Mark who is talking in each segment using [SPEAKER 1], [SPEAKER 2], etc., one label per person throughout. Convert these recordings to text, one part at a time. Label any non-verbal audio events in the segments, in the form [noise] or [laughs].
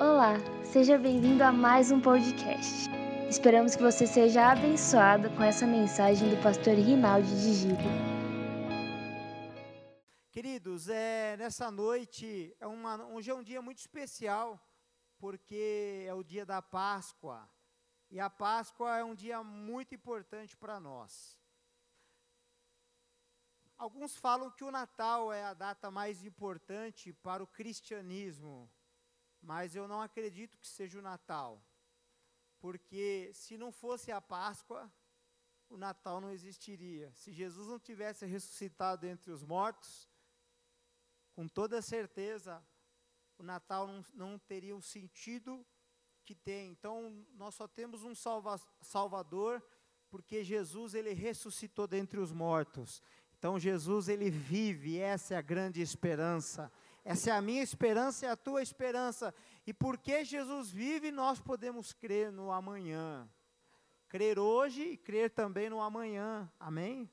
[SPEAKER 1] Olá, seja bem-vindo a mais um podcast. Esperamos que você seja abençoado com essa mensagem do pastor Rinaldi de Gílio.
[SPEAKER 2] Queridos, é, nessa noite é uma, hoje é um dia muito especial, porque é o dia da Páscoa. E a Páscoa é um dia muito importante para nós. Alguns falam que o Natal é a data mais importante para o cristianismo, mas eu não acredito que seja o Natal, porque se não fosse a Páscoa, o Natal não existiria. Se Jesus não tivesse ressuscitado entre os mortos, com toda certeza, o Natal não, não teria o sentido que tem. Então, nós só temos um salva, Salvador, porque Jesus ele ressuscitou dentre os mortos. Então Jesus ele vive, essa é a grande esperança. Essa é a minha esperança e a tua esperança. E porque Jesus vive, nós podemos crer no amanhã. Crer hoje e crer também no amanhã. Amém?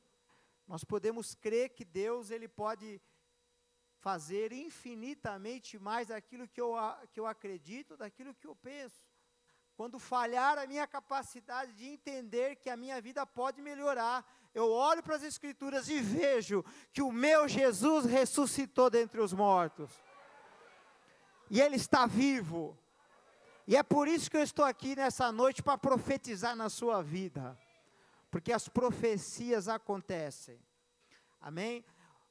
[SPEAKER 2] Nós podemos crer que Deus ele pode fazer infinitamente mais daquilo que eu, que eu acredito, daquilo que eu penso. Quando falhar a minha capacidade de entender que a minha vida pode melhorar, eu olho para as Escrituras e vejo que o meu Jesus ressuscitou dentre os mortos. E Ele está vivo. E é por isso que eu estou aqui nessa noite para profetizar na sua vida. Porque as profecias acontecem. Amém?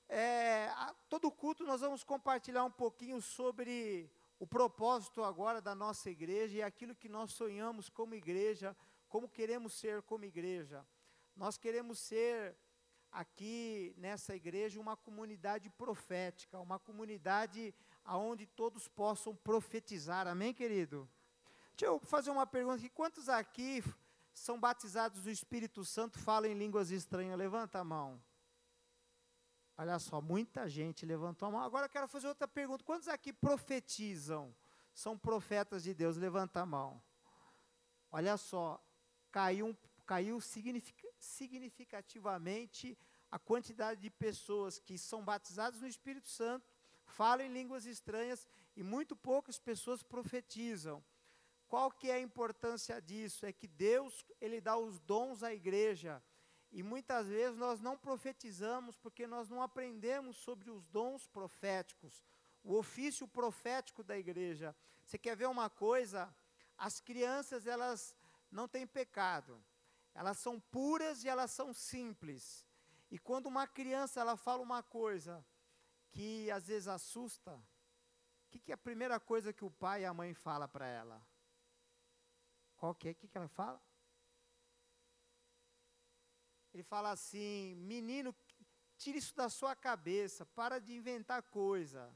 [SPEAKER 2] É, a, todo culto nós vamos compartilhar um pouquinho sobre o propósito agora da nossa igreja e aquilo que nós sonhamos como igreja, como queremos ser como igreja. Nós queremos ser aqui nessa igreja uma comunidade profética, uma comunidade aonde todos possam profetizar. Amém, querido? Deixa eu fazer uma pergunta aqui. Quantos aqui são batizados do Espírito Santo, falam em línguas estranhas? Levanta a mão. Olha só, muita gente levantou a mão. Agora eu quero fazer outra pergunta. Quantos aqui profetizam? São profetas de Deus? Levanta a mão. Olha só, caiu, caiu signific, significativamente a quantidade de pessoas que são batizadas no Espírito Santo, falam em línguas estranhas e muito poucas pessoas profetizam. Qual que é a importância disso? É que Deus, ele dá os dons à igreja. E muitas vezes nós não profetizamos porque nós não aprendemos sobre os dons proféticos, o ofício profético da igreja. Você quer ver uma coisa? As crianças, elas não têm pecado. Elas são puras e elas são simples. E quando uma criança ela fala uma coisa que às vezes assusta, o que, que, é a primeira coisa que o pai e a mãe fala para ela? Qual que é? O que, que ela fala? Ele fala assim: menino, tire isso da sua cabeça, para de inventar coisa.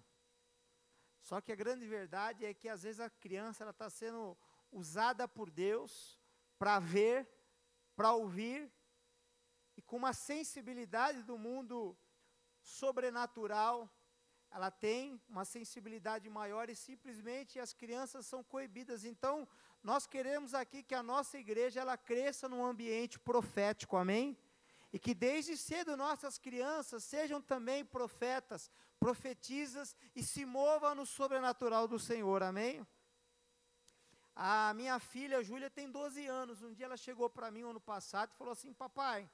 [SPEAKER 2] Só que a grande verdade é que às vezes a criança ela está sendo usada por Deus para ver para ouvir e com uma sensibilidade do mundo sobrenatural, ela tem uma sensibilidade maior e simplesmente as crianças são coibidas. Então, nós queremos aqui que a nossa igreja ela cresça num ambiente profético, amém? E que desde cedo nossas crianças sejam também profetas, profetizas e se movam no sobrenatural do Senhor, amém? A minha filha, Júlia, tem 12 anos. Um dia ela chegou para mim ano passado e falou assim: Papai,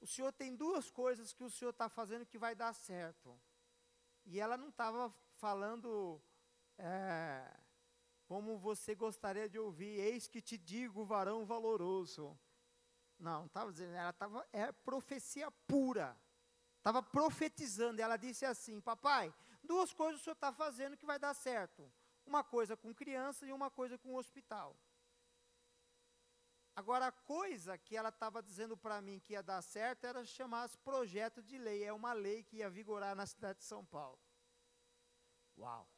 [SPEAKER 2] o senhor tem duas coisas que o senhor está fazendo que vai dar certo. E ela não estava falando é, como você gostaria de ouvir, eis que te digo, varão valoroso. Não, estava dizendo, ela estava, é profecia pura. Estava profetizando. Ela disse assim: Papai, duas coisas o senhor está fazendo que vai dar certo. Uma coisa com criança e uma coisa com hospital. Agora, a coisa que ela estava dizendo para mim que ia dar certo era chamar projeto de lei. É uma lei que ia vigorar na cidade de São Paulo. Uau!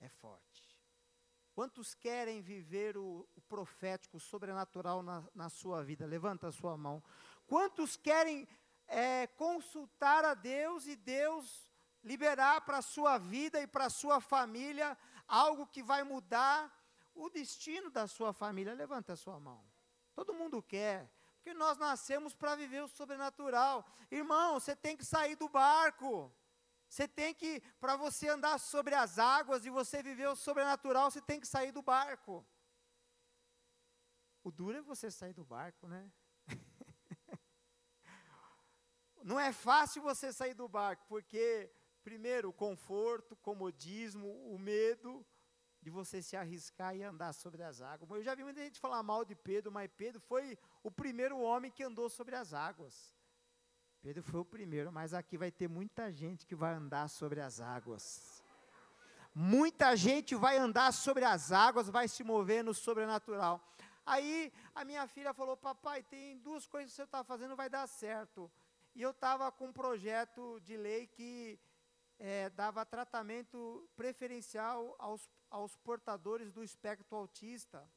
[SPEAKER 2] É forte. Quantos querem viver o, o profético, o sobrenatural na, na, sua vida? Levanta a sua mão. Quantos querem é, consultar a Deus e Deus liberar para a sua vida e para a sua família algo que vai mudar o destino da sua família. Levanta a sua mão. Todo mundo quer, porque nós nascemos para viver o sobrenatural. Irmão, você tem que sair do barco. Você tem que, para você andar sobre as águas e você viver o sobrenatural, você tem que sair do barco. O duro é você sair do barco, né? [laughs] Não é fácil você sair do barco, porque, primeiro, o conforto, o comodismo, o medo de você se arriscar e andar sobre as águas. Eu já vi muita gente falar mal de Pedro, mas Pedro foi o primeiro homem que andou sobre as águas. Pedro foi o primeiro, mas aqui vai ter muita gente que vai andar sobre as águas. Muita gente vai andar sobre as águas, vai se mover no sobrenatural. Aí a minha filha falou: Papai, tem duas coisas que você está fazendo, vai dar certo. E eu estava com um projeto de lei que é, dava tratamento preferencial aos, aos portadores do espectro autista.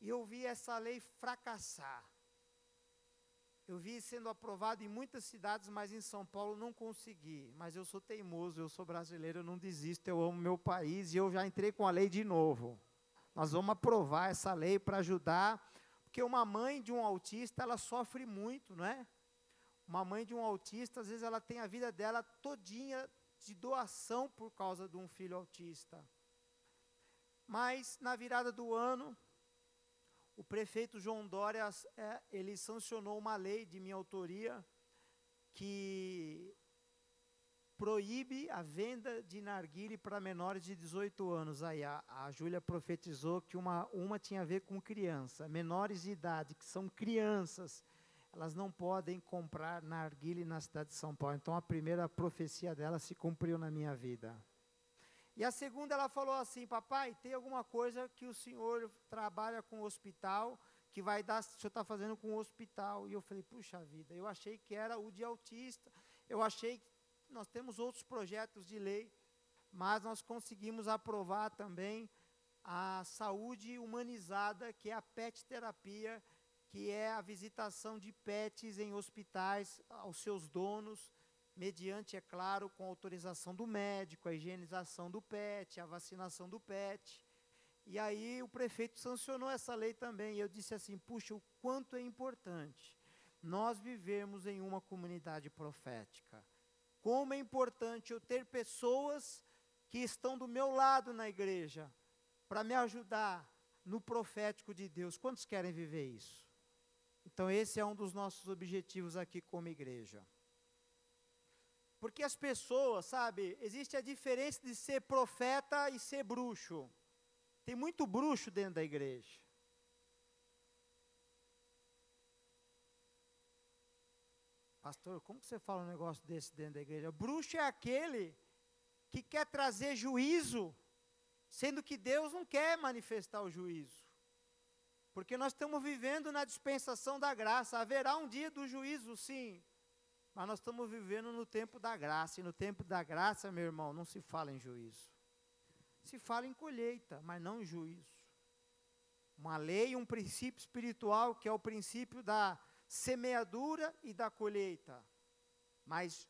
[SPEAKER 2] E eu vi essa lei fracassar. Eu vi sendo aprovado em muitas cidades, mas em São Paulo não consegui. Mas eu sou teimoso, eu sou brasileiro, eu não desisto, eu amo meu país e eu já entrei com a lei de novo. Nós vamos aprovar essa lei para ajudar, porque uma mãe de um autista, ela sofre muito, não é? Uma mãe de um autista, às vezes ela tem a vida dela todinha de doação por causa de um filho autista. Mas na virada do ano, o prefeito João Dória, é, ele sancionou uma lei de minha autoria que proíbe a venda de narguile para menores de 18 anos. Aí a, a Júlia profetizou que uma, uma tinha a ver com criança. Menores de idade, que são crianças, elas não podem comprar narguile na cidade de São Paulo. Então a primeira profecia dela se cumpriu na minha vida. E a segunda ela falou assim, papai, tem alguma coisa que o senhor trabalha com o hospital, que vai dar, o senhor está fazendo com o hospital. E eu falei, puxa vida, eu achei que era o de autista, eu achei que nós temos outros projetos de lei, mas nós conseguimos aprovar também a saúde humanizada, que é a PET terapia, que é a visitação de pets em hospitais aos seus donos, mediante, é claro, com autorização do médico, a higienização do pet, a vacinação do pet. E aí o prefeito sancionou essa lei também. E eu disse assim: puxa, o quanto é importante nós vivemos em uma comunidade profética. Como é importante eu ter pessoas que estão do meu lado na igreja para me ajudar no profético de Deus. Quantos querem viver isso? Então, esse é um dos nossos objetivos aqui como igreja. Porque as pessoas, sabe, existe a diferença de ser profeta e ser bruxo. Tem muito bruxo dentro da igreja. Pastor, como você fala um negócio desse dentro da igreja? Bruxo é aquele que quer trazer juízo, sendo que Deus não quer manifestar o juízo. Porque nós estamos vivendo na dispensação da graça. Haverá um dia do juízo, sim. Mas nós estamos vivendo no tempo da graça. E no tempo da graça, meu irmão, não se fala em juízo. Se fala em colheita, mas não em juízo. Uma lei, um princípio espiritual, que é o princípio da semeadura e da colheita. Mas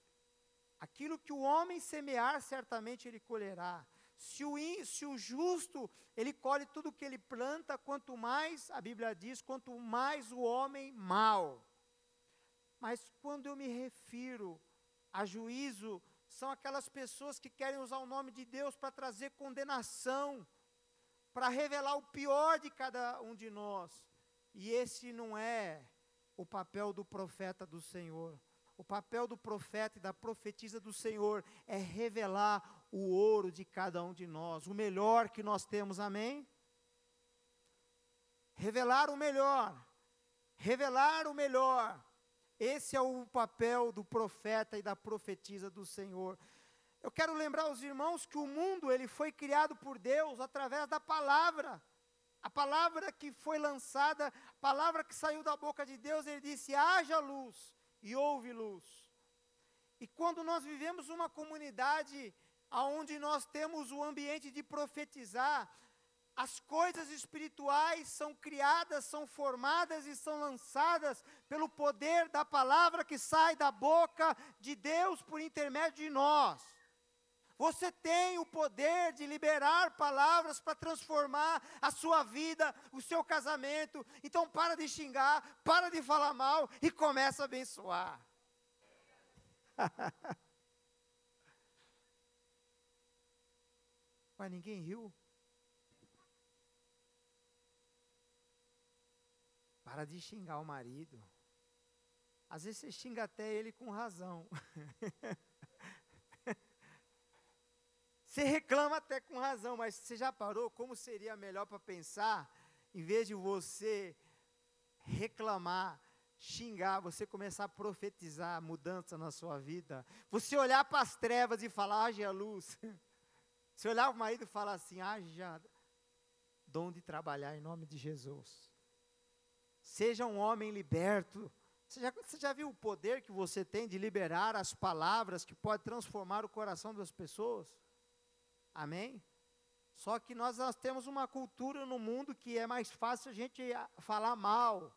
[SPEAKER 2] aquilo que o homem semear, certamente ele colherá. Se o, se o justo, ele colhe tudo que ele planta, quanto mais, a Bíblia diz, quanto mais o homem mal. Mas quando eu me refiro a juízo, são aquelas pessoas que querem usar o nome de Deus para trazer condenação, para revelar o pior de cada um de nós. E esse não é o papel do profeta do Senhor. O papel do profeta e da profetisa do Senhor é revelar o ouro de cada um de nós, o melhor que nós temos, amém? Revelar o melhor, revelar o melhor. Esse é o papel do profeta e da profetisa do Senhor. Eu quero lembrar aos irmãos que o mundo ele foi criado por Deus através da palavra. A palavra que foi lançada, a palavra que saiu da boca de Deus, ele disse: haja luz e houve luz. E quando nós vivemos uma comunidade onde nós temos o ambiente de profetizar, as coisas espirituais são criadas, são formadas e são lançadas pelo poder da palavra que sai da boca de Deus por intermédio de nós. Você tem o poder de liberar palavras para transformar a sua vida, o seu casamento. Então para de xingar, para de falar mal e começa a abençoar. [laughs] Mas ninguém riu? Para de xingar o marido. Às vezes você xinga até ele com razão. [laughs] você reclama até com razão, mas você já parou como seria melhor para pensar, em vez de você reclamar, xingar, você começar a profetizar mudança na sua vida. Você olhar para as trevas e falar, haja luz. [laughs] Você olhar para o marido e falar assim, haja dom de trabalhar em nome de Jesus. Seja um homem liberto você já, você já viu o poder que você tem de liberar as palavras que pode transformar o coração das pessoas? Amém? Só que nós, nós temos uma cultura no mundo que é mais fácil a gente falar mal.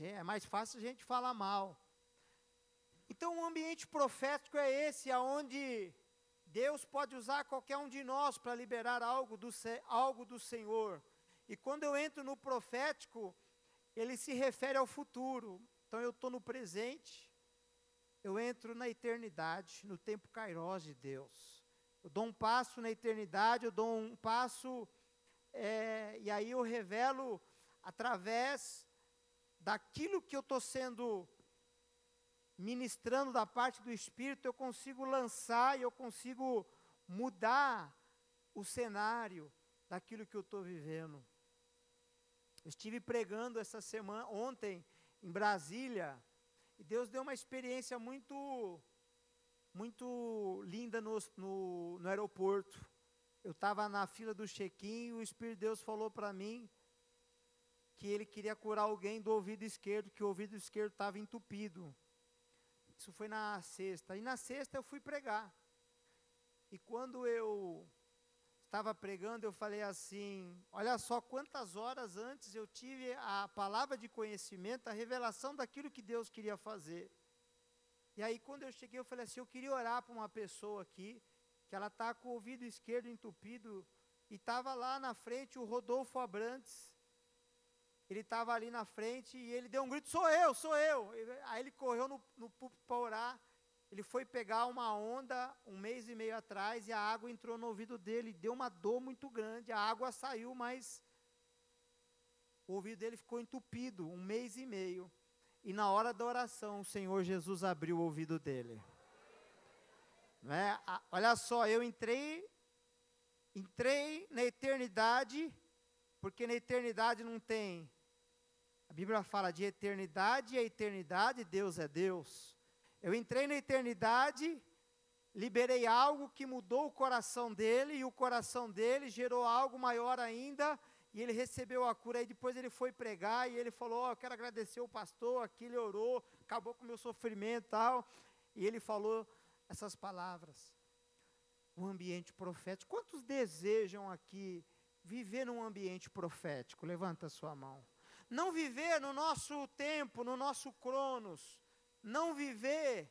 [SPEAKER 2] É? é mais fácil a gente falar mal. Então, o ambiente profético é esse, aonde Deus pode usar qualquer um de nós para liberar algo do, algo do Senhor. E quando eu entro no profético, ele se refere ao futuro. Então eu estou no presente, eu entro na eternidade, no tempo kairos de Deus. Eu dou um passo na eternidade, eu dou um passo, é, e aí eu revelo através daquilo que eu estou sendo ministrando da parte do Espírito, eu consigo lançar e eu consigo mudar o cenário daquilo que eu estou vivendo. Eu estive pregando essa semana, ontem, em Brasília, e Deus deu uma experiência muito, muito linda no, no, no aeroporto. Eu estava na fila do check-in e o Espírito de Deus falou para mim que ele queria curar alguém do ouvido esquerdo, que o ouvido esquerdo estava entupido. Isso foi na sexta. E na sexta eu fui pregar. E quando eu estava pregando, eu falei assim: olha só quantas horas antes eu tive a palavra de conhecimento, a revelação daquilo que Deus queria fazer. E aí, quando eu cheguei, eu falei assim: eu queria orar para uma pessoa aqui, que ela está com o ouvido esquerdo entupido, e estava lá na frente o Rodolfo Abrantes. Ele estava ali na frente e ele deu um grito: sou eu, sou eu. Aí ele correu no, no púlpito para orar. Ele foi pegar uma onda um mês e meio atrás e a água entrou no ouvido dele, deu uma dor muito grande. A água saiu, mas o ouvido dele ficou entupido um mês e meio. E na hora da oração, o Senhor Jesus abriu o ouvido dele. Não é? Olha só, eu entrei, entrei na eternidade, porque na eternidade não tem. A Bíblia fala de eternidade e a eternidade, Deus é Deus. Eu entrei na eternidade, liberei algo que mudou o coração dele, e o coração dele gerou algo maior ainda, e ele recebeu a cura. Aí depois ele foi pregar e ele falou: oh, Eu quero agradecer o pastor, aqui ele orou, acabou com o meu sofrimento e tal. E ele falou essas palavras. Um ambiente profético. Quantos desejam aqui viver num ambiente profético? Levanta a sua mão. Não viver no nosso tempo, no nosso cronos não viver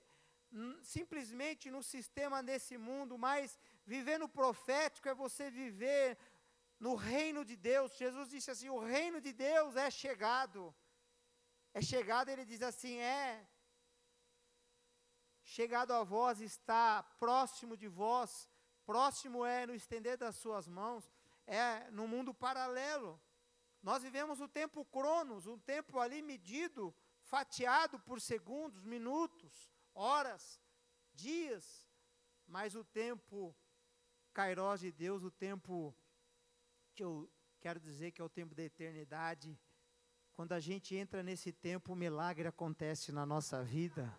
[SPEAKER 2] simplesmente no sistema desse mundo, mas viver no profético é você viver no reino de Deus. Jesus disse assim: o reino de Deus é chegado. É chegado, ele diz assim: é. Chegado a vós, está próximo de vós. Próximo é no estender das suas mãos. É no mundo paralelo. Nós vivemos o tempo cronos, um tempo ali medido fatiado por segundos, minutos, horas, dias, mas o tempo Kairos de Deus, o tempo que eu quero dizer que é o tempo da eternidade, quando a gente entra nesse tempo, o milagre acontece na nossa vida.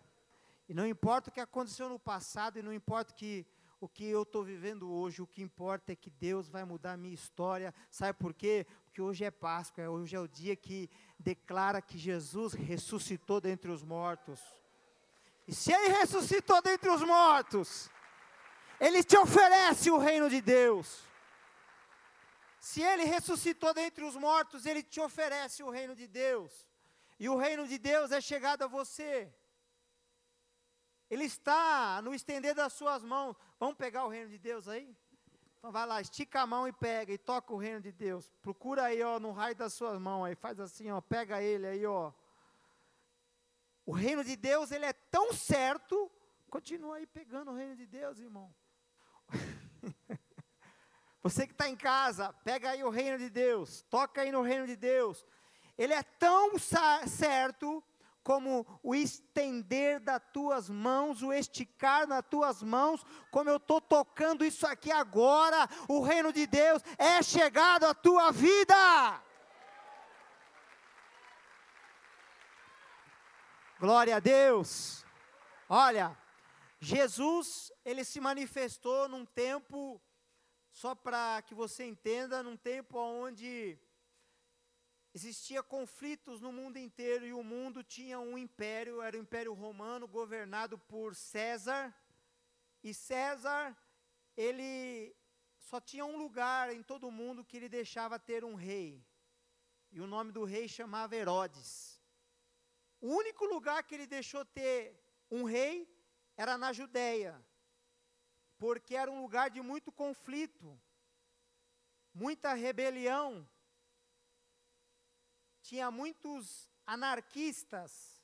[SPEAKER 2] E não importa o que aconteceu no passado, e não importa que, o que eu estou vivendo hoje, o que importa é que Deus vai mudar a minha história. Sabe por quê? Porque hoje é Páscoa, hoje é o dia que declara que Jesus ressuscitou dentre os mortos. E se ele ressuscitou dentre os mortos, ele te oferece o reino de Deus. Se ele ressuscitou dentre os mortos, ele te oferece o reino de Deus. E o reino de Deus é chegado a você. Ele está no estender das suas mãos. Vamos pegar o reino de Deus aí? Então vai lá, estica a mão e pega e toca o reino de Deus. Procura aí, ó, no raio das suas mãos aí, faz assim, ó, pega ele aí, ó. O reino de Deus, ele é tão certo, continua aí pegando o reino de Deus, irmão. [laughs] Você que está em casa, pega aí o reino de Deus, toca aí no reino de Deus. Ele é tão certo como o estender das tuas mãos, o esticar nas tuas mãos, como eu estou tocando isso aqui agora, o reino de Deus é chegado à tua vida. Glória a Deus. Olha, Jesus, ele se manifestou num tempo, só para que você entenda, num tempo onde existia conflitos no mundo inteiro e o mundo tinha um império, era o Império Romano, governado por César. E César, ele só tinha um lugar em todo o mundo que ele deixava ter um rei. E o nome do rei chamava Herodes. O único lugar que ele deixou ter um rei era na Judéia, porque era um lugar de muito conflito, muita rebelião, tinha muitos anarquistas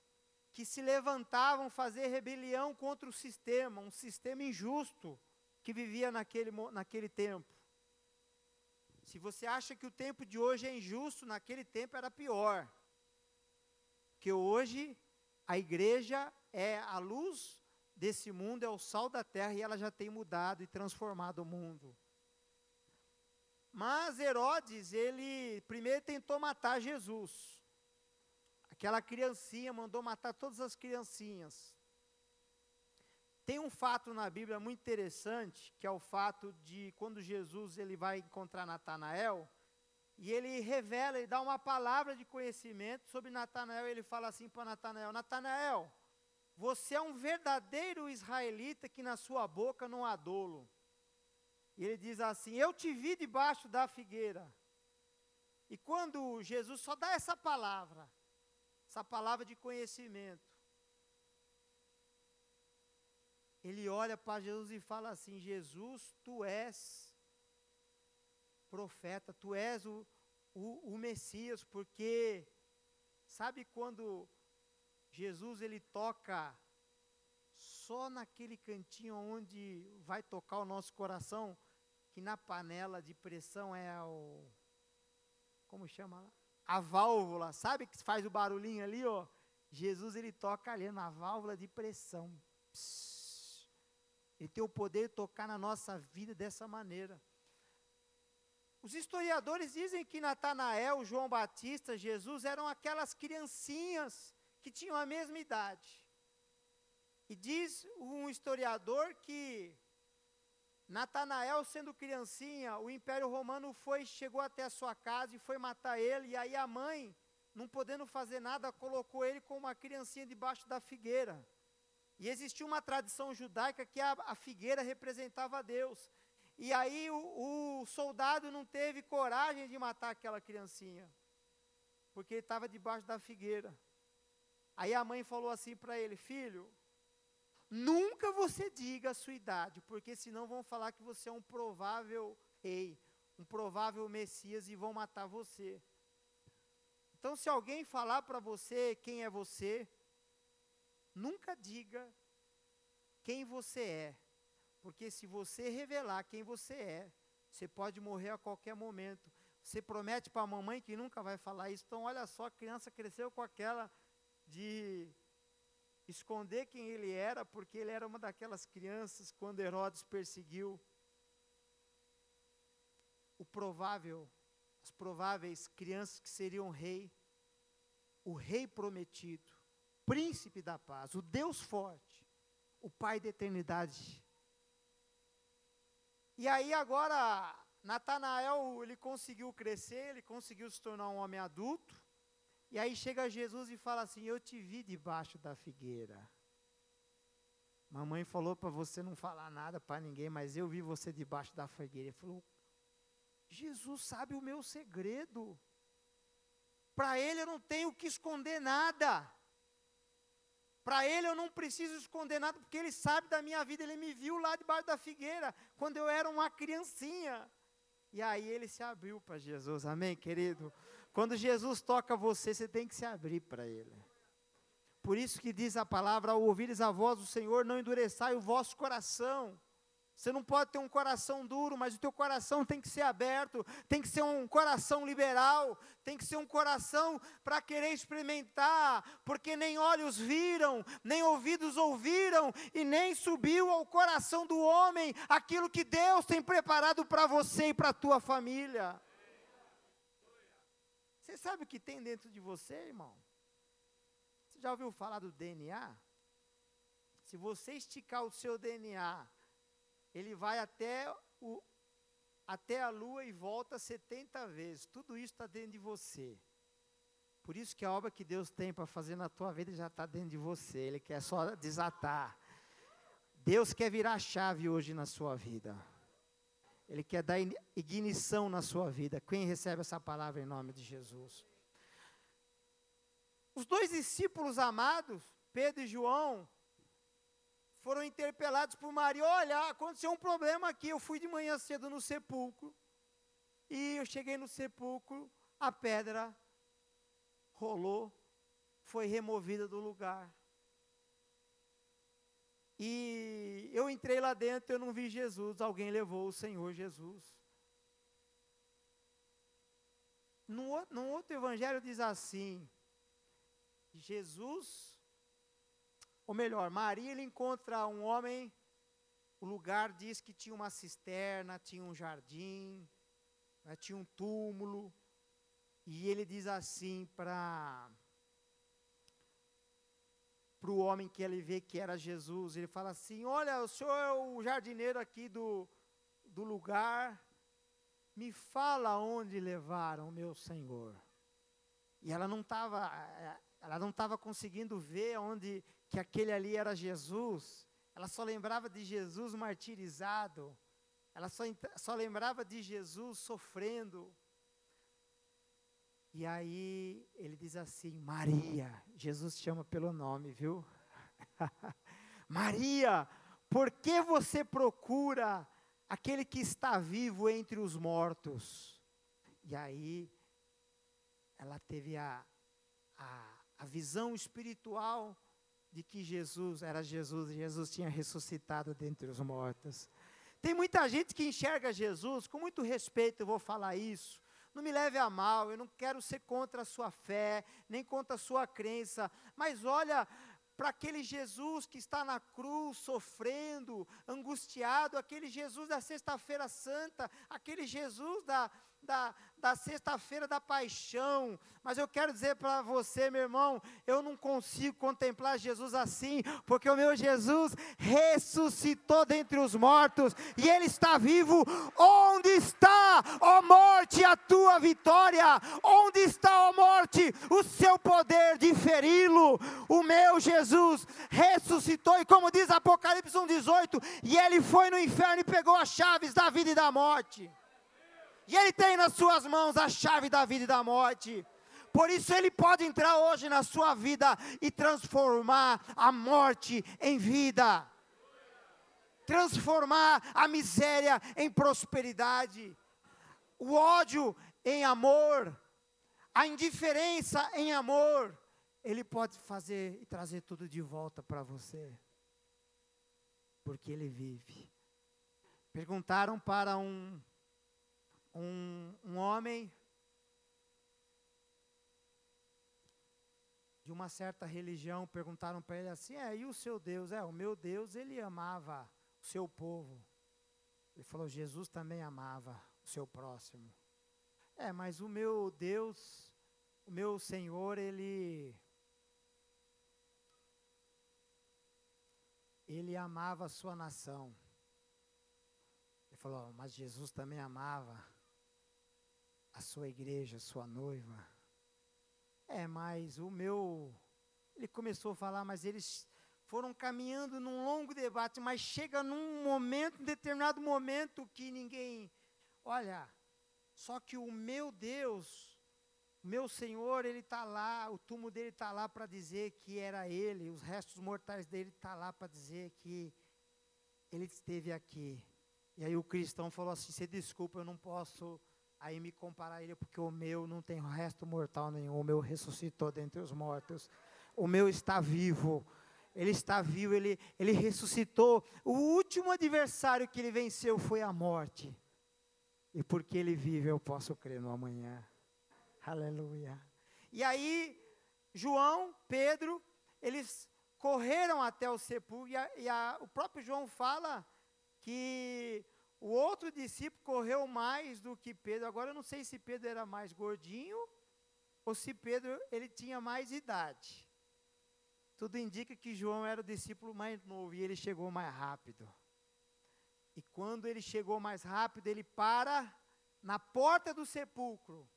[SPEAKER 2] que se levantavam fazer rebelião contra o sistema, um sistema injusto que vivia naquele, naquele tempo. Se você acha que o tempo de hoje é injusto, naquele tempo era pior. Que hoje a igreja é a luz desse mundo, é o sal da terra e ela já tem mudado e transformado o mundo. Mas Herodes, ele primeiro tentou matar Jesus. Aquela criancinha mandou matar todas as criancinhas. Tem um fato na Bíblia muito interessante, que é o fato de quando Jesus ele vai encontrar Natanael, e ele revela e dá uma palavra de conhecimento sobre Natanael, ele fala assim para Natanael: Natanael, você é um verdadeiro israelita que na sua boca não há dolo. E ele diz assim: Eu te vi debaixo da figueira. E quando Jesus só dá essa palavra, essa palavra de conhecimento, ele olha para Jesus e fala assim: Jesus, tu és profeta, tu és o, o, o Messias, porque sabe quando Jesus ele toca só naquele cantinho onde vai tocar o nosso coração, que na panela de pressão é o. Como chama lá? A válvula, sabe que faz o barulhinho ali, ó? Jesus ele toca ali na válvula de pressão. Psss. Ele tem o poder de tocar na nossa vida dessa maneira. Os historiadores dizem que Natanael, João Batista, Jesus eram aquelas criancinhas que tinham a mesma idade. E diz um historiador que Natanael, sendo criancinha, o Império Romano foi, chegou até a sua casa e foi matar ele, e aí a mãe, não podendo fazer nada, colocou ele como uma criancinha debaixo da figueira. E existia uma tradição judaica que a, a figueira representava Deus. E aí o, o, soldado não teve coragem de matar aquela criancinha, porque ele estava debaixo da figueira. Aí a mãe falou assim para ele: Filho, Nunca você diga a sua idade, porque senão vão falar que você é um provável rei, um provável Messias e vão matar você. Então, se alguém falar para você quem é você, nunca diga quem você é, porque se você revelar quem você é, você pode morrer a qualquer momento. Você promete para a mamãe que nunca vai falar isso. Então, olha só, a criança cresceu com aquela de esconder quem ele era, porque ele era uma daquelas crianças quando Herodes perseguiu o provável, as prováveis crianças que seriam rei, o rei prometido, príncipe da paz, o Deus forte, o Pai da eternidade. E aí agora Natanael, ele conseguiu crescer, ele conseguiu se tornar um homem adulto, e aí chega Jesus e fala assim: Eu te vi debaixo da figueira. Mamãe falou para você não falar nada para ninguém, mas eu vi você debaixo da figueira. Ele falou: Jesus sabe o meu segredo. Para ele eu não tenho que esconder nada. Para ele eu não preciso esconder nada, porque ele sabe da minha vida. Ele me viu lá debaixo da figueira, quando eu era uma criancinha. E aí ele se abriu para Jesus, amém, querido? Quando Jesus toca você, você tem que se abrir para Ele. Por isso que diz a palavra: ao ouvires a voz do Senhor, não endureçai o vosso coração. Você não pode ter um coração duro, mas o teu coração tem que ser aberto, tem que ser um coração liberal, tem que ser um coração para querer experimentar, porque nem olhos viram, nem ouvidos ouviram, e nem subiu ao coração do homem aquilo que Deus tem preparado para você e para a tua família. Você sabe o que tem dentro de você, irmão? Você já ouviu falar do DNA? Se você esticar o seu DNA, ele vai até, o, até a lua e volta 70 vezes. Tudo isso está dentro de você. Por isso que a obra que Deus tem para fazer na tua vida já está dentro de você. Ele quer só desatar. Deus quer virar chave hoje na sua vida. Ele quer dar ignição na sua vida. Quem recebe essa palavra em nome de Jesus? Os dois discípulos amados, Pedro e João, foram interpelados por Maria. Olha, aconteceu um problema aqui. Eu fui de manhã cedo no sepulcro. E eu cheguei no sepulcro, a pedra rolou, foi removida do lugar. E eu entrei lá dentro, eu não vi Jesus, alguém levou o Senhor Jesus. No, no outro evangelho diz assim: Jesus ou melhor, Maria ele encontra um homem, o lugar diz que tinha uma cisterna, tinha um jardim, né, tinha um túmulo, e ele diz assim para para o homem que ele vê que era Jesus, ele fala assim: Olha, o senhor é o jardineiro aqui do, do lugar, me fala onde levaram meu Senhor. E ela não estava, eh, ela não estava conseguindo ver onde que aquele ali era Jesus, ela só lembrava de Jesus martirizado, ela só, só lembrava de Jesus sofrendo. E aí ele diz assim: Maria, Jesus chama pelo nome, viu? [laughs] Maria, por que você procura aquele que está vivo entre os mortos? E aí ela teve a, a, a visão espiritual de que Jesus era Jesus e Jesus tinha ressuscitado dentre os mortos. Tem muita gente que enxerga Jesus, com muito respeito eu vou falar isso. Não me leve a mal, eu não quero ser contra a sua fé, nem contra a sua crença, mas olha para aquele Jesus que está na cruz sofrendo, angustiado, aquele Jesus da Sexta-feira Santa, aquele Jesus da, da, da sexta-feira da paixão. Mas eu quero dizer para você, meu irmão, eu não consigo contemplar Jesus assim, porque o meu Jesus ressuscitou dentre os mortos e ele está vivo. Onde está, ó morte, a tua vitória? Onde está, ó morte, o seu poder de feri-lo? O meu Jesus ressuscitou e como diz Apocalipse 1:18, e ele foi no inferno e pegou as chaves da vida e da morte. E Ele tem nas suas mãos a chave da vida e da morte. Por isso Ele pode entrar hoje na sua vida e transformar a morte em vida. Transformar a miséria em prosperidade. O ódio em amor. A indiferença em amor. Ele pode fazer e trazer tudo de volta para você. Porque Ele vive. Perguntaram para um um, um homem de uma certa religião perguntaram para ele assim: É, e o seu Deus? É, o meu Deus, ele amava o seu povo. Ele falou: Jesus também amava o seu próximo. É, mas o meu Deus, o meu Senhor, ele. Ele amava a sua nação. Ele falou: Mas Jesus também amava a sua igreja, a sua noiva. É, mas o meu. Ele começou a falar, mas eles foram caminhando num longo debate, mas chega num momento, em determinado momento, que ninguém. Olha, só que o meu Deus, meu Senhor, ele está lá, o túmulo dele está lá para dizer que era ele, os restos mortais dele está lá para dizer que ele esteve aqui. E aí o cristão falou assim: você desculpa, eu não posso aí me comparar ele, porque o meu não tem resto mortal nenhum, o meu ressuscitou dentre os mortos, o meu está vivo. Ele está vivo, ele, ele ressuscitou. O último adversário que ele venceu foi a morte. E porque ele vive, eu posso crer no amanhã. Aleluia. E aí, João, Pedro, eles correram até o sepulcro, e, a, e a, o próprio João fala que o outro discípulo correu mais do que Pedro. Agora eu não sei se Pedro era mais gordinho ou se Pedro ele tinha mais idade. Tudo indica que João era o discípulo mais novo e ele chegou mais rápido. E quando ele chegou mais rápido, ele para na porta do sepulcro.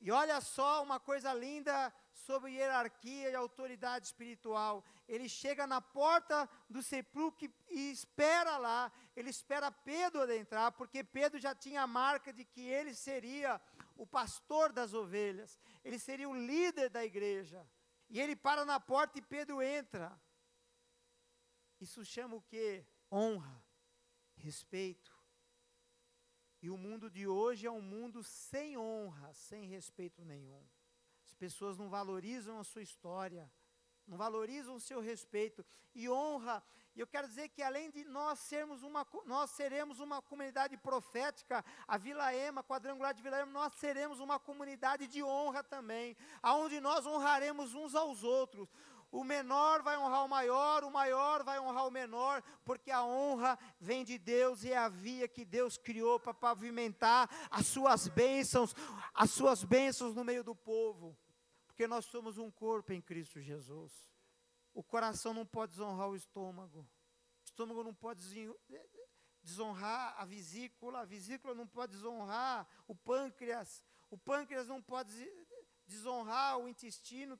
[SPEAKER 2] E olha só uma coisa linda sobre hierarquia e autoridade espiritual. Ele chega na porta do sepulcro e espera lá, ele espera Pedro adentrar, porque Pedro já tinha a marca de que ele seria o pastor das ovelhas, ele seria o líder da igreja. E ele para na porta e Pedro entra. Isso chama o que? Honra, respeito. E o mundo de hoje é um mundo sem honra, sem respeito nenhum. As pessoas não valorizam a sua história, não valorizam o seu respeito. E honra, e eu quero dizer que além de nós sermos uma, nós seremos uma comunidade profética, a Vila Ema, quadrangular de Vila Ema, nós seremos uma comunidade de honra também, aonde nós honraremos uns aos outros. O menor vai honrar o maior, o maior vai honrar o menor, porque a honra vem de Deus e é a via que Deus criou para pavimentar as suas bênçãos, as suas bênçãos no meio do povo. Porque nós somos um corpo em Cristo Jesus. O coração não pode desonrar o estômago. O estômago não pode desonrar a vesícula, a vesícula não pode desonrar o pâncreas, o pâncreas não pode desonrar o intestino.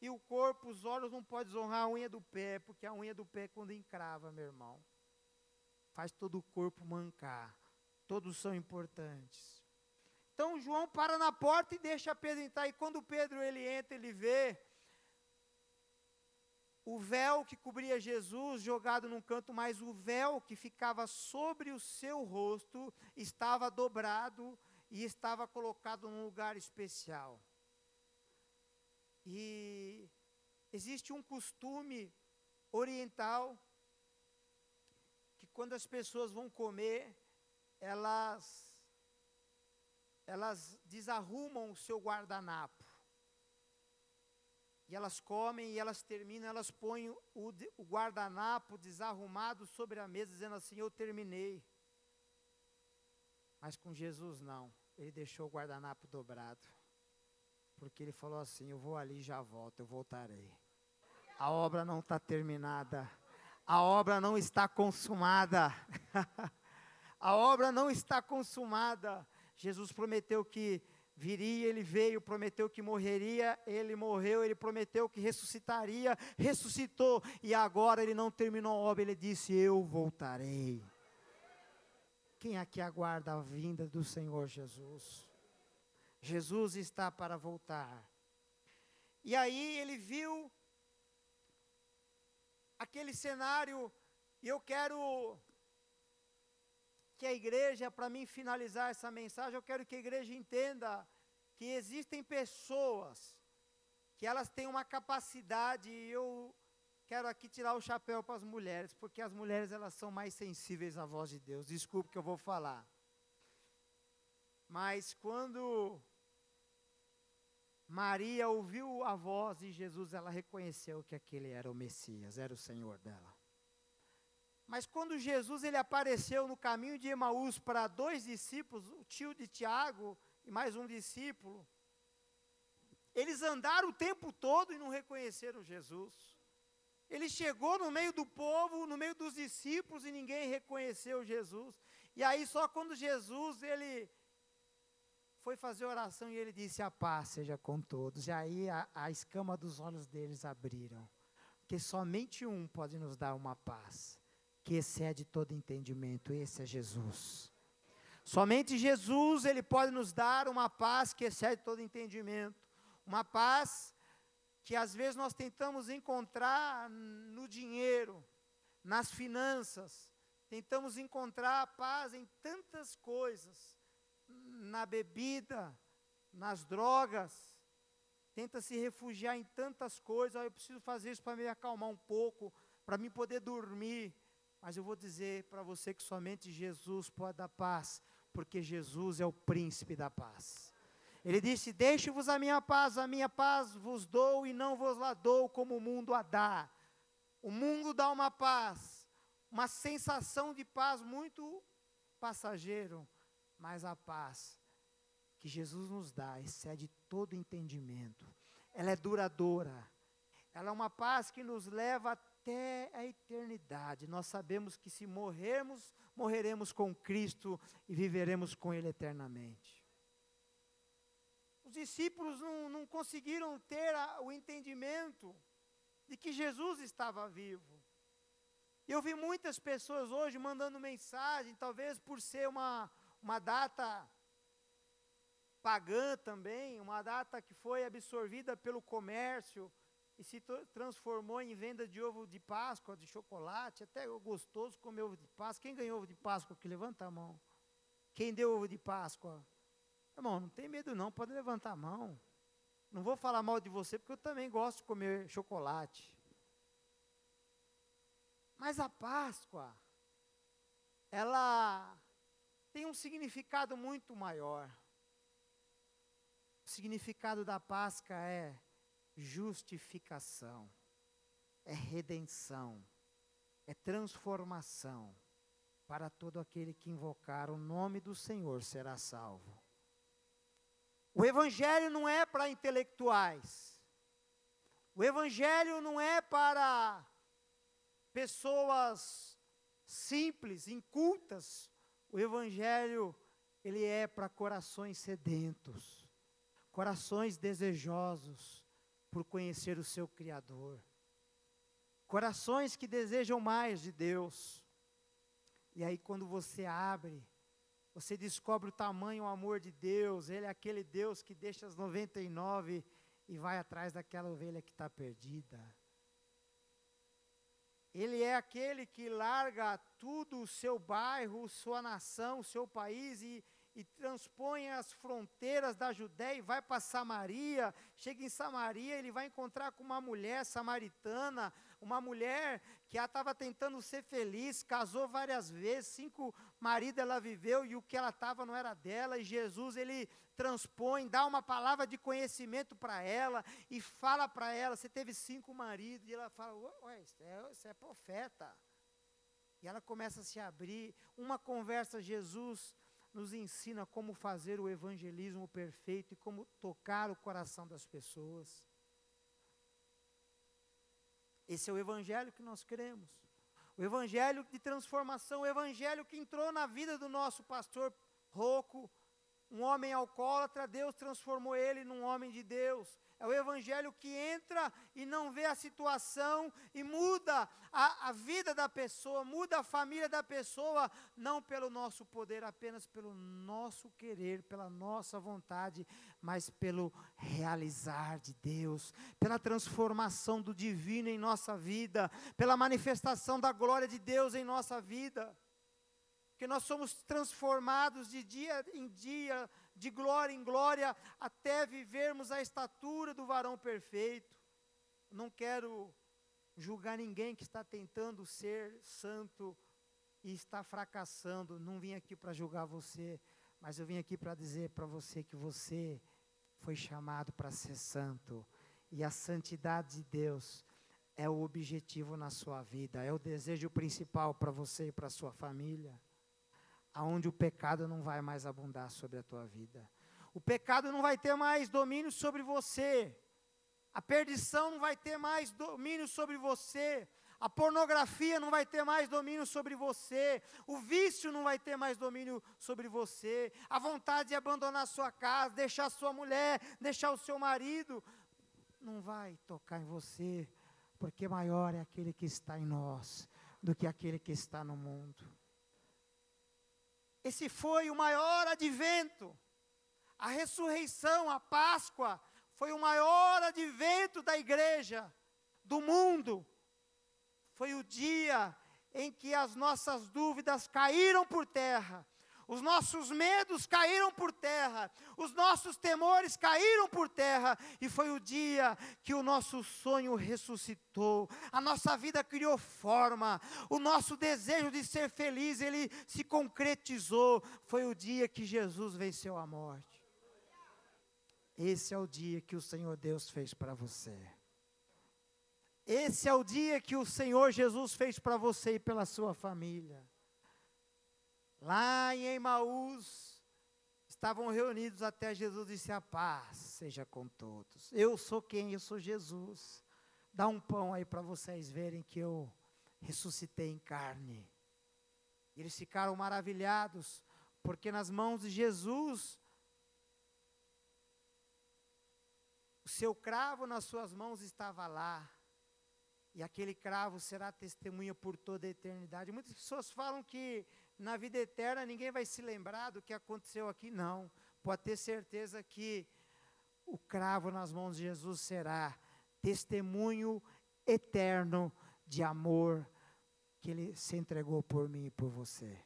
[SPEAKER 2] E o corpo, os olhos não podem desonrar a unha do pé, porque a unha do pé quando encrava, meu irmão. Faz todo o corpo mancar. Todos são importantes. Então João para na porta e deixa Pedro entrar. E quando Pedro ele entra, ele vê o véu que cobria Jesus jogado num canto, mas o véu que ficava sobre o seu rosto estava dobrado e estava colocado num lugar especial. E existe um costume oriental que quando as pessoas vão comer, elas elas desarrumam o seu guardanapo. E elas comem e elas terminam, elas põem o, o guardanapo desarrumado sobre a mesa, dizendo assim: Eu terminei. Mas com Jesus não, ele deixou o guardanapo dobrado porque ele falou assim: Eu vou ali e já volto, eu voltarei. A obra não está terminada, a obra não está consumada, [laughs] a obra não está consumada. Jesus prometeu que viria, ele veio, prometeu que morreria, ele morreu, ele prometeu que ressuscitaria, ressuscitou, e agora ele não terminou a obra, ele disse: Eu voltarei. Quem aqui aguarda a vinda do Senhor Jesus? Jesus está para voltar. E aí ele viu aquele cenário, e eu quero que a igreja, para mim finalizar essa mensagem, eu quero que a igreja entenda que existem pessoas que elas têm uma capacidade, e eu quero aqui tirar o chapéu para as mulheres, porque as mulheres elas são mais sensíveis à voz de Deus. Desculpe que eu vou falar. Mas quando Maria ouviu a voz de Jesus, ela reconheceu que aquele era o Messias, era o Senhor dela. Mas quando Jesus ele apareceu no caminho de Emaús para dois discípulos, o tio de Tiago e mais um discípulo, eles andaram o tempo todo e não reconheceram Jesus. Ele chegou no meio do povo, no meio dos discípulos e ninguém reconheceu Jesus. E aí só quando Jesus ele foi fazer oração e ele disse: A paz seja com todos. E aí a, a escama dos olhos deles abriram. Porque somente um pode nos dar uma paz que excede todo entendimento. Esse é Jesus. Somente Jesus, ele pode nos dar uma paz que excede todo entendimento. Uma paz que às vezes nós tentamos encontrar no dinheiro, nas finanças, tentamos encontrar paz em tantas coisas na bebida, nas drogas. tenta se refugiar em tantas coisas, ah, eu preciso fazer isso para me acalmar um pouco, para me poder dormir. Mas eu vou dizer para você que somente Jesus pode dar paz, porque Jesus é o príncipe da paz. Ele disse: Deixe-vos a minha paz, a minha paz vos dou e não vos la dou como o mundo a dá. O mundo dá uma paz, uma sensação de paz muito passageiro, mas a paz que Jesus nos dá excede todo entendimento. Ela é duradoura. Ela é uma paz que nos leva até a eternidade. Nós sabemos que se morrermos, morreremos com Cristo e viveremos com Ele eternamente. Os discípulos não, não conseguiram ter a, o entendimento de que Jesus estava vivo. Eu vi muitas pessoas hoje mandando mensagem, talvez por ser uma, uma data pagã também, uma data que foi absorvida pelo comércio e se transformou em venda de ovo de Páscoa, de chocolate, até gostoso comer ovo de Páscoa. Quem ganhou ovo de Páscoa aqui? Levanta a mão. Quem deu ovo de Páscoa? Irmão, não tem medo não, pode levantar a mão. Não vou falar mal de você, porque eu também gosto de comer chocolate. Mas a Páscoa, ela tem um significado muito maior. O significado da Páscoa é justificação, é redenção, é transformação. Para todo aquele que invocar o nome do Senhor será salvo. O Evangelho não é para intelectuais. O Evangelho não é para pessoas simples, incultas. O Evangelho, ele é para corações sedentos corações desejosos por conhecer o seu Criador, corações que desejam mais de Deus. E aí, quando você abre, você descobre o tamanho, o amor de Deus. Ele é aquele Deus que deixa as 99 e vai atrás daquela ovelha que está perdida. Ele é aquele que larga tudo, o seu bairro, sua nação, seu país e, e transpõe as fronteiras da Judéia e vai para Samaria. Chega em Samaria, ele vai encontrar com uma mulher samaritana, uma mulher que estava tentando ser feliz, casou várias vezes, cinco maridos ela viveu e o que ela estava não era dela. E Jesus ele transpõe, dá uma palavra de conhecimento para ela e fala para ela: Você teve cinco maridos? E ela fala: Ué, isso é, isso é profeta. E ela começa a se abrir. Uma conversa, Jesus nos ensina como fazer o evangelismo perfeito e como tocar o coração das pessoas. Esse é o evangelho que nós queremos. O evangelho de transformação, o evangelho que entrou na vida do nosso pastor Roco, um homem alcoólatra, Deus transformou ele num homem de Deus. É o evangelho que entra e não vê a situação e muda a, a, vida da pessoa, muda a família da pessoa, não pelo nosso poder, apenas pelo nosso querer, pela nossa vontade, mas pelo realizar de Deus, pela transformação do divino em nossa vida, pela manifestação da glória de Deus em nossa vida. Porque nós somos transformados de dia em dia de glória em glória, até vivermos a estatura do varão perfeito. Não quero julgar ninguém que está tentando ser santo e está fracassando. Não vim aqui para julgar você, mas eu vim aqui para dizer para você que você foi chamado para ser santo. E a santidade de Deus é o objetivo na sua vida, é o desejo principal para você e para sua família aonde o pecado não vai mais abundar sobre a tua vida. O pecado não vai ter mais domínio sobre você. A perdição não vai ter mais domínio sobre você. A pornografia não vai ter mais domínio sobre você. O vício não vai ter mais domínio sobre você. A vontade de abandonar sua casa, deixar sua mulher, deixar o seu marido, não vai tocar em você, porque maior é aquele que está em nós do que aquele que está no mundo. Esse foi o maior advento. A ressurreição, a Páscoa, foi o maior advento da igreja, do mundo. Foi o dia em que as nossas dúvidas caíram por terra. Os nossos medos caíram por terra, os nossos temores caíram por terra, e foi o dia que o nosso sonho ressuscitou, a nossa vida criou forma, o nosso desejo de ser feliz, ele se concretizou. Foi o dia que Jesus venceu a morte. Esse é o dia que o Senhor Deus fez para você. Esse é o dia que o Senhor Jesus fez para você e pela sua família. Lá em Emaús, estavam reunidos até Jesus disse: A paz seja com todos. Eu sou quem? Eu sou Jesus. Dá um pão aí para vocês verem que eu ressuscitei em carne. Eles ficaram maravilhados, porque nas mãos de Jesus, o seu cravo nas suas mãos estava lá. E aquele cravo será testemunha por toda a eternidade. Muitas pessoas falam que na vida eterna ninguém vai se lembrar do que aconteceu aqui, não. Pode ter certeza que o cravo nas mãos de Jesus será testemunho eterno de amor que ele se entregou por mim e por você.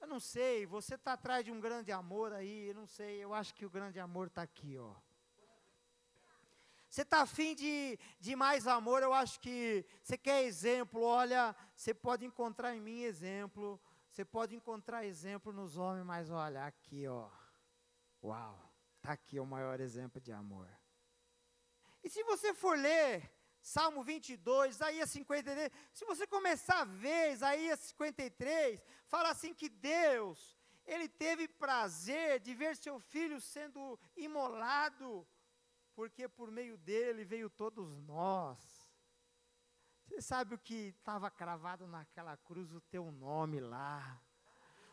[SPEAKER 2] Eu não sei, você está atrás de um grande amor aí, eu não sei, eu acho que o grande amor está aqui, ó. Você está afim de, de mais amor? Eu acho que você quer exemplo. Olha, você pode encontrar em mim exemplo. Você pode encontrar exemplo nos homens, mas olha, aqui, ó. Uau, está aqui o maior exemplo de amor. E se você for ler Salmo 22, Isaías 53, se você começar a ver Isaías 53, fala assim que Deus, Ele teve prazer de ver seu filho sendo imolado porque por meio dele veio todos nós. Você sabe o que estava cravado naquela cruz? O teu nome lá.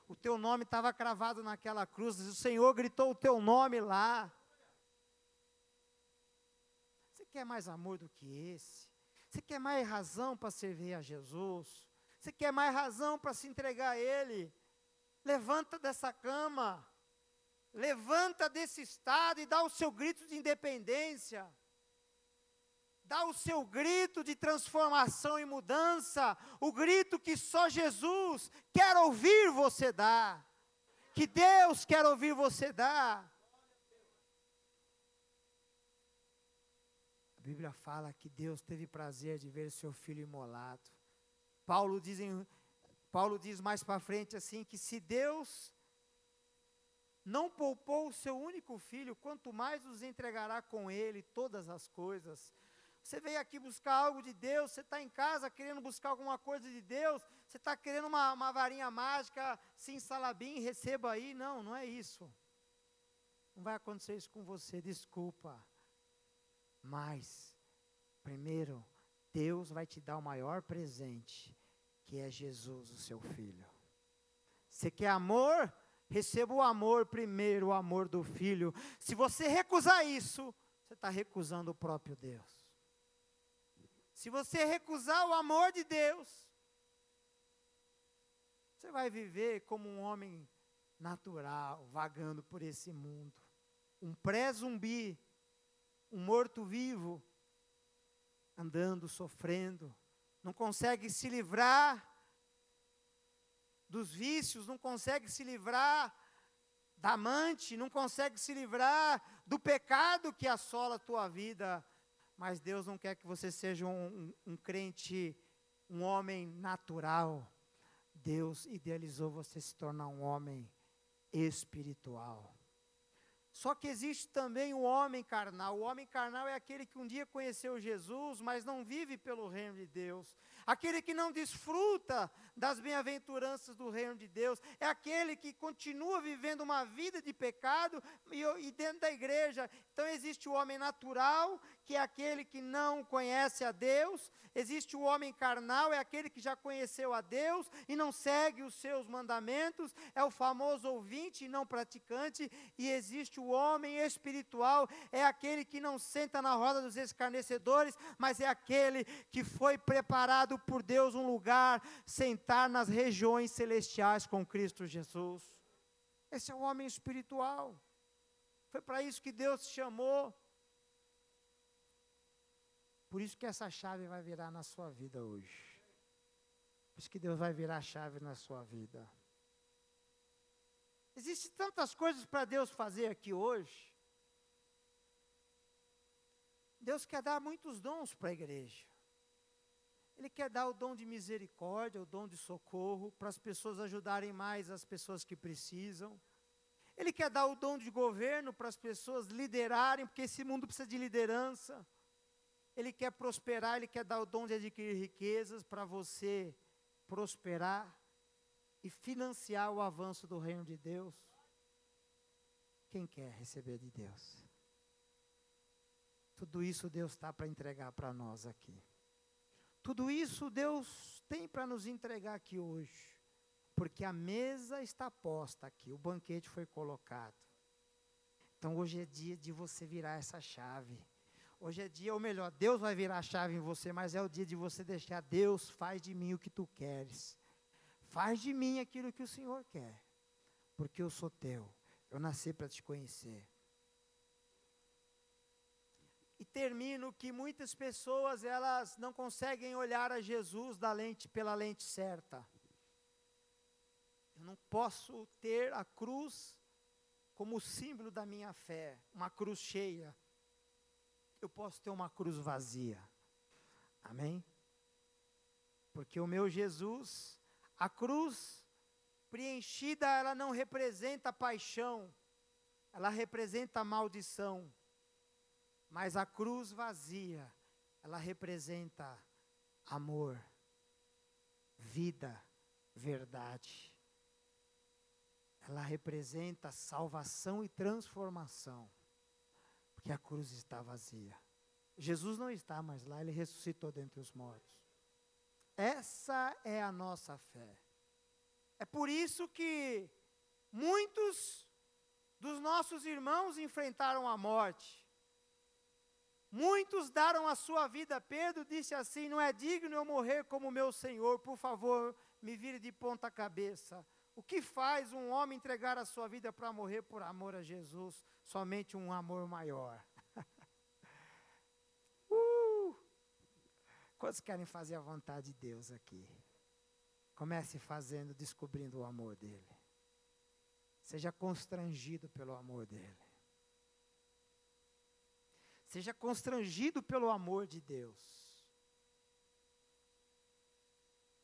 [SPEAKER 2] O teu nome estava cravado naquela cruz. O Senhor gritou o teu nome lá. Você quer mais amor do que esse? Você quer mais razão para servir a Jesus? Você quer mais razão para se entregar a Ele? Levanta dessa cama levanta desse estado e dá o seu grito de independência. Dá o seu grito de transformação e mudança, o grito que só Jesus quer ouvir você dar, que Deus quer ouvir você dar. A Bíblia fala que Deus teve prazer de ver seu filho imolado. Paulo diz, em, Paulo diz mais para frente assim que se Deus não poupou o seu único filho, quanto mais nos entregará com ele todas as coisas. Você veio aqui buscar algo de Deus, você está em casa querendo buscar alguma coisa de Deus, você está querendo uma, uma varinha mágica, sim, salabim, receba aí. Não, não é isso. Não vai acontecer isso com você, desculpa. Mas, primeiro, Deus vai te dar o maior presente, que é Jesus, o seu filho. Você quer amor? Receba o amor primeiro, o amor do filho. Se você recusar isso, você está recusando o próprio Deus. Se você recusar o amor de Deus, você vai viver como um homem natural, vagando por esse mundo. Um pré-zumbi, um morto-vivo, andando, sofrendo, não consegue se livrar dos vícios, não consegue se livrar da amante, não consegue se livrar do pecado que assola a tua vida. Mas Deus não quer que você seja um, um, um crente, um homem natural. Deus idealizou você se tornar um homem espiritual. Só que existe também o homem carnal. O homem carnal é aquele que um dia conheceu Jesus, mas não vive pelo reino de Deus aquele que não desfruta das bem-aventuranças do reino de Deus, é aquele que continua vivendo uma vida de pecado e, e, dentro da igreja. Então existe o homem natural, que é aquele que não conhece a Deus, existe o homem carnal, é aquele que já conheceu a Deus e não segue os seus mandamentos, é o famoso ouvinte e não praticante, e existe o homem espiritual, é aquele que não senta na roda dos escarnecedores, mas é aquele que foi preparado preparado por Deus um lugar, sentar nas regiões celestiais com Cristo Jesus. Esse é o homem espiritual. Foi para isso que Deus te chamou. Por isso que essa chave vai virar na sua vida hoje. Por isso que Deus vai virar a chave na sua vida. Existem tantas coisas para Deus fazer aqui hoje. Deus quer dar muitos dons para a igreja. Ele quer dar o dom de misericórdia, o dom de socorro, para as pessoas ajudarem mais as pessoas que precisam. Ele quer dar o dom de governo para as pessoas liderarem, porque esse mundo precisa de liderança. Ele quer prosperar, ele quer dar o dom de adquirir riquezas para você prosperar e financiar o avanço do reino de Deus. Quem quer receber de Deus? Tudo isso Deus está para entregar para nós aqui. Tudo isso Deus tem para nos entregar aqui hoje. Porque a mesa está posta aqui, o banquete foi colocado. Então hoje é dia de você virar essa chave. Hoje é dia, ou melhor, Deus vai virar a chave em você, mas é o dia de você deixar Deus faz de mim o que tu queres. Faz de mim aquilo que o Senhor quer. Porque eu sou teu. Eu nasci para te conhecer. E termino que muitas pessoas elas não conseguem olhar a Jesus da lente pela lente certa. Eu não posso ter a cruz como símbolo da minha fé, uma cruz cheia. Eu posso ter uma cruz vazia. Amém? Porque o meu Jesus, a cruz preenchida, ela não representa paixão, ela representa maldição. Mas a cruz vazia, ela representa amor, vida, verdade ela representa salvação e transformação, porque a cruz está vazia. Jesus não está mais lá, ele ressuscitou dentre os mortos. Essa é a nossa fé. É por isso que muitos dos nossos irmãos enfrentaram a morte. Muitos deram a sua vida. Pedro disse assim: Não é digno eu morrer como meu Senhor, por favor, me vire de ponta cabeça. O que faz um homem entregar a sua vida para morrer por amor a Jesus? Somente um amor maior. [laughs] uh! Quantos querem fazer a vontade de Deus aqui? Comece fazendo, descobrindo o amor dele. Seja constrangido pelo amor dele. Seja constrangido pelo amor de Deus.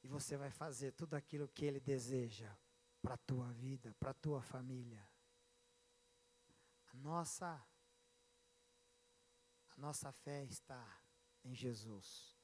[SPEAKER 2] E você vai fazer tudo aquilo que ele deseja para a tua vida, para a tua família. A nossa a nossa fé está em Jesus.